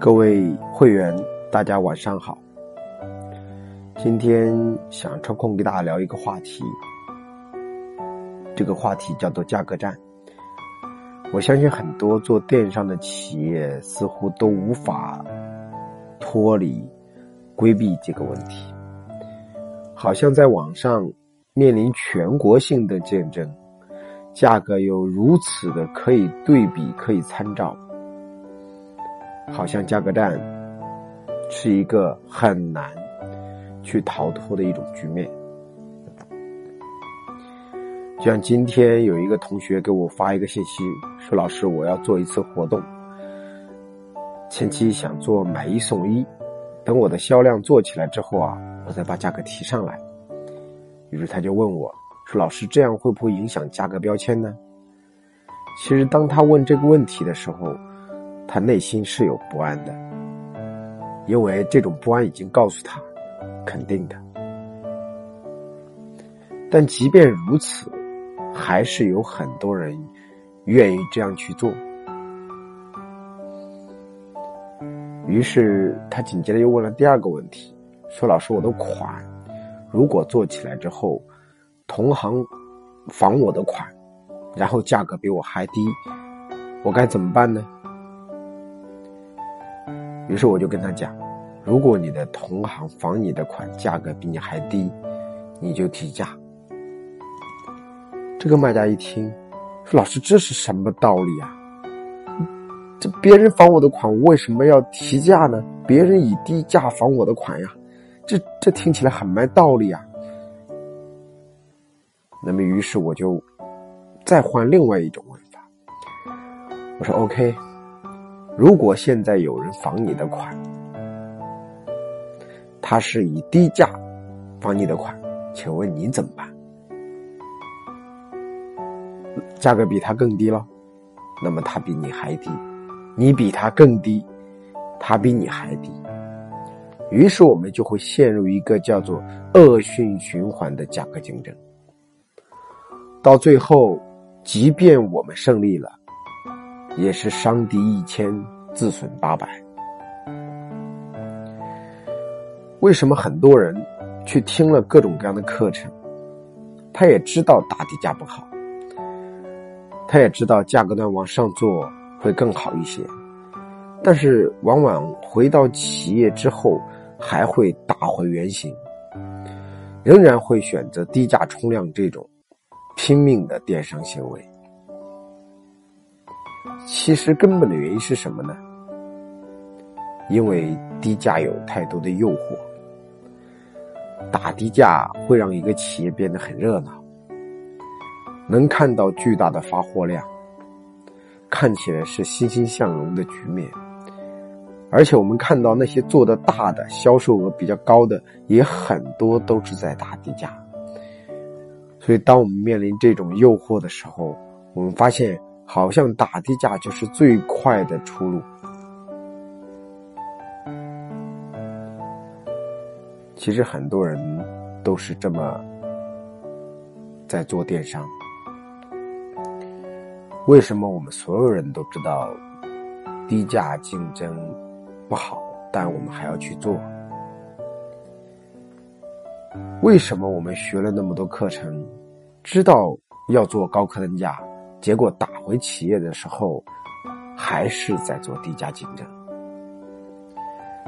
各位会员，大家晚上好。今天想抽空给大家聊一个话题，这个话题叫做价格战。我相信很多做电商的企业似乎都无法脱离规避这个问题，好像在网上面临全国性的竞争，价格有如此的可以对比、可以参照。好像价格战是一个很难去逃脱的一种局面。就像今天有一个同学给我发一个信息，说：“老师，我要做一次活动，前期想做买一送一，等我的销量做起来之后啊，我再把价格提上来。”于是他就问我说：“老师，这样会不会影响价格标签呢？”其实当他问这个问题的时候，他内心是有不安的，因为这种不安已经告诉他，肯定的。但即便如此，还是有很多人愿意这样去做。于是他紧接着又问了第二个问题，说：“老师，我的款如果做起来之后，同行仿我的款，然后价格比我还低，我该怎么办呢？”于是我就跟他讲，如果你的同行仿你的款，价格比你还低，你就提价。这个卖家一听，说：“老师，这是什么道理啊？这别人仿我的款，为什么要提价呢？别人以低价仿我的款呀，这这听起来很没道理啊。”那么，于是我就再换另外一种问法，我说：“OK。”如果现在有人仿你的款，他是以低价仿你的款，请问你怎么办？价格比他更低了，那么他比你还低，你比他更低，他比你还低，于是我们就会陷入一个叫做恶性循环的价格竞争。到最后，即便我们胜利了。也是伤敌一千，自损八百。为什么很多人去听了各种各样的课程，他也知道打底价不好，他也知道价格段往上做会更好一些，但是往往回到企业之后，还会打回原形，仍然会选择低价冲量这种拼命的电商行为。其实根本的原因是什么呢？因为低价有太多的诱惑，打低价会让一个企业变得很热闹，能看到巨大的发货量，看起来是欣欣向荣的局面。而且我们看到那些做的大的、销售额比较高的，也很多都是在打低价。所以，当我们面临这种诱惑的时候，我们发现。好像打低价就是最快的出路。其实很多人都是这么在做电商。为什么我们所有人都知道低价竞争不好，但我们还要去做？为什么我们学了那么多课程，知道要做高客单价？结果打回企业的时候，还是在做低价竞争。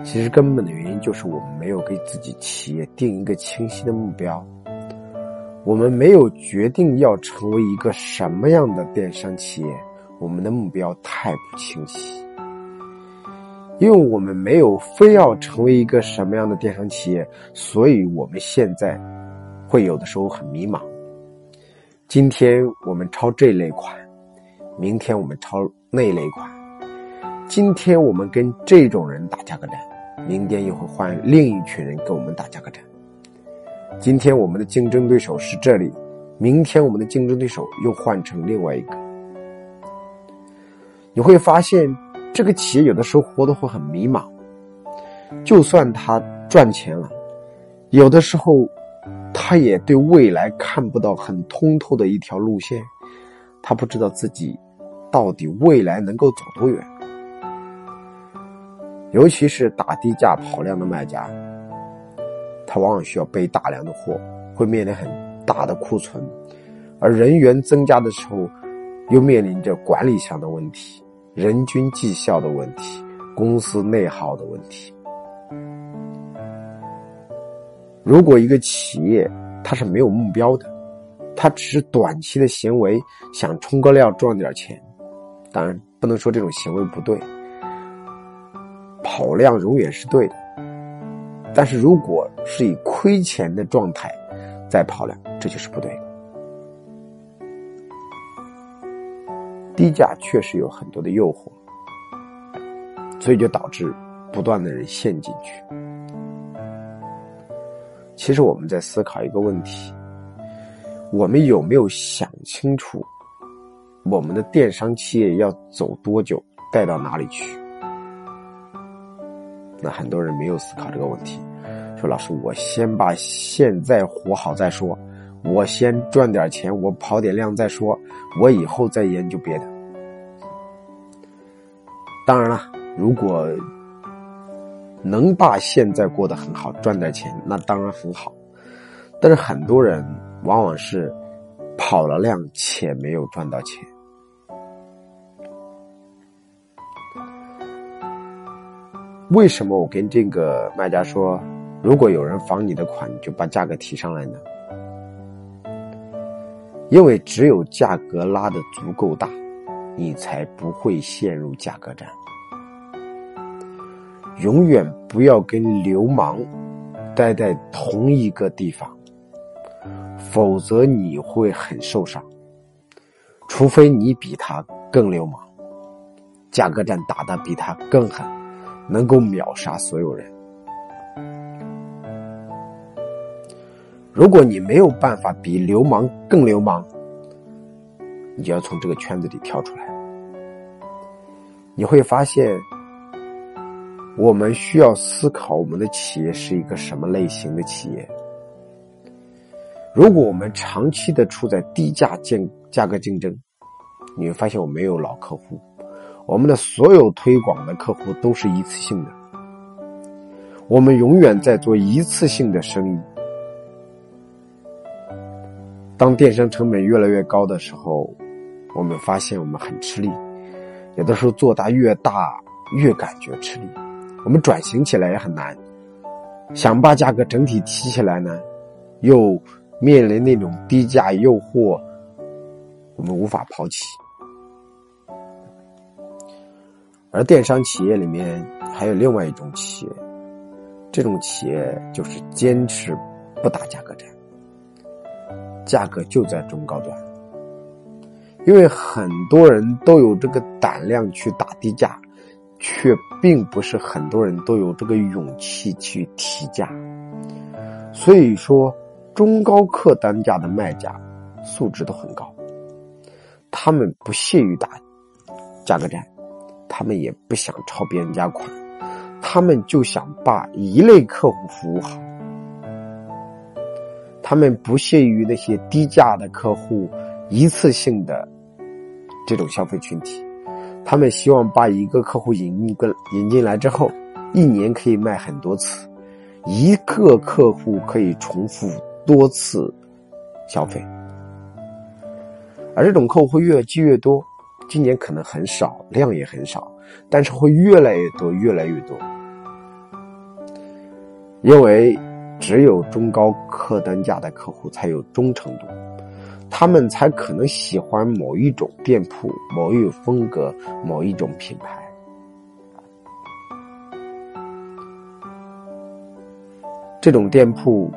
其实根本的原因就是我们没有给自己企业定一个清晰的目标，我们没有决定要成为一个什么样的电商企业，我们的目标太不清晰。因为我们没有非要成为一个什么样的电商企业，所以我们现在会有的时候很迷茫。今天我们抄这类款，明天我们抄那类款。今天我们跟这种人打价格战，明天又会换另一群人跟我们打价格战。今天我们的竞争对手是这里，明天我们的竞争对手又换成另外一个。你会发现，这个企业有的时候活得会很迷茫。就算他赚钱了，有的时候。他也对未来看不到很通透的一条路线，他不知道自己到底未来能够走多远。尤其是打低价跑量的卖家，他往往需要备大量的货，会面临很大的库存，而人员增加的时候，又面临着管理上的问题、人均绩效的问题、公司内耗的问题。如果一个企业它是没有目标的，它只是短期的行为，想冲个量赚点钱，当然不能说这种行为不对。跑量永远是对的，但是如果是以亏钱的状态在跑量，这就是不对的。低价确实有很多的诱惑，所以就导致不断的人陷进去。其实我们在思考一个问题：我们有没有想清楚，我们的电商企业要走多久，带到哪里去？那很多人没有思考这个问题，说老师，我先把现在活好再说，我先赚点钱，我跑点量再说，我以后再研究别的。当然了，如果能把现在过得很好，赚点钱，那当然很好。但是很多人往往是跑了量且没有赚到钱。为什么我跟这个卖家说，如果有人仿你的款，你就把价格提上来呢？因为只有价格拉的足够大，你才不会陷入价格战。永远不要跟流氓待在同一个地方，否则你会很受伤。除非你比他更流氓，价格战打得比他更狠。能够秒杀所有人。如果你没有办法比流氓更流氓，你就要从这个圈子里跳出来。你会发现，我们需要思考我们的企业是一个什么类型的企业。如果我们长期的处在低价竞价格竞争，你会发现我没有老客户。我们的所有推广的客户都是一次性的，我们永远在做一次性的生意。当电商成本越来越高的时候，我们发现我们很吃力，有的时候做大越大越感觉吃力，我们转型起来也很难，想把价格整体提起来呢，又面临那种低价诱惑，我们无法抛弃。而电商企业里面还有另外一种企业，这种企业就是坚持不打价格战，价格就在中高端。因为很多人都有这个胆量去打低价，却并不是很多人都有这个勇气去提价。所以说，中高客单价的卖家素质都很高，他们不屑于打价格战。他们也不想抄别人家款，他们就想把一类客户服务好。他们不屑于那些低价的客户、一次性的这种消费群体，他们希望把一个客户引一个引进来之后，一年可以卖很多次，一个客户可以重复多次消费，而这种客户会越积越多。今年可能很少，量也很少，但是会越来越多，越来越多。因为只有中高客单价的客户才有忠诚度，他们才可能喜欢某一种店铺、某一种风格、某一种品牌。这种店铺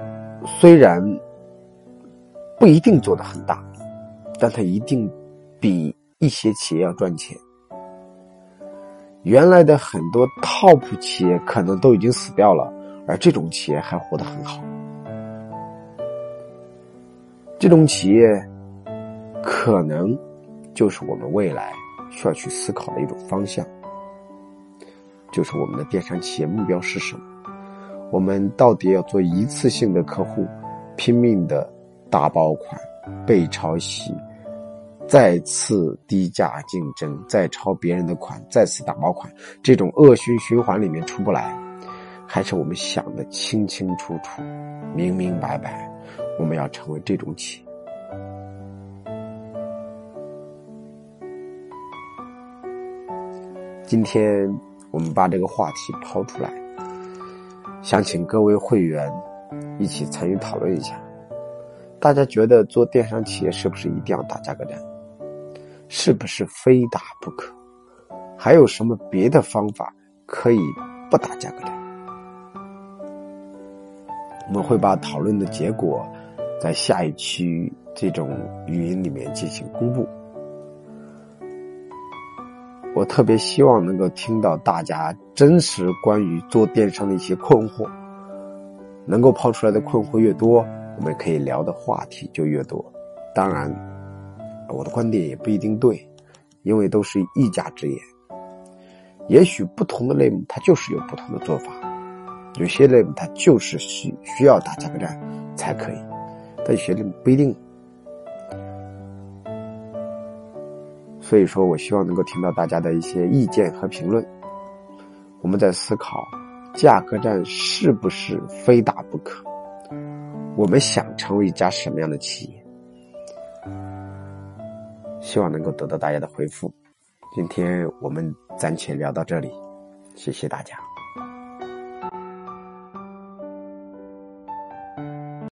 虽然不一定做的很大，但它一定比。一些企业要赚钱，原来的很多 top 企业可能都已经死掉了，而这种企业还活得很好。这种企业可能就是我们未来需要去思考的一种方向，就是我们的电商企业目标是什么？我们到底要做一次性的客户，拼命的大爆款、被抄袭？再次低价竞争，再抄别人的款，再次打包款，这种恶性循环里面出不来，还是我们想的清清楚楚、明明白白，我们要成为这种企业。今天我们把这个话题抛出来，想请各位会员一起参与讨论一下。大家觉得做电商企业是不是一定要打价格战？是不是非打不可？还有什么别的方法可以不打价格战？我们会把讨论的结果在下一期这种语音里面进行公布。我特别希望能够听到大家真实关于做电商的一些困惑，能够抛出来的困惑越多。我们可以聊的话题就越多，当然，我的观点也不一定对，因为都是一家之言。也许不同的类目它就是有不同的做法，有些类目它就是需需要打价格战才可以，但有些类目不一定。所以说我希望能够听到大家的一些意见和评论，我们在思考价格战是不是非打不可。我们想成为一家什么样的企业？希望能够得到大家的回复。今天我们暂且聊到这里，谢谢大家。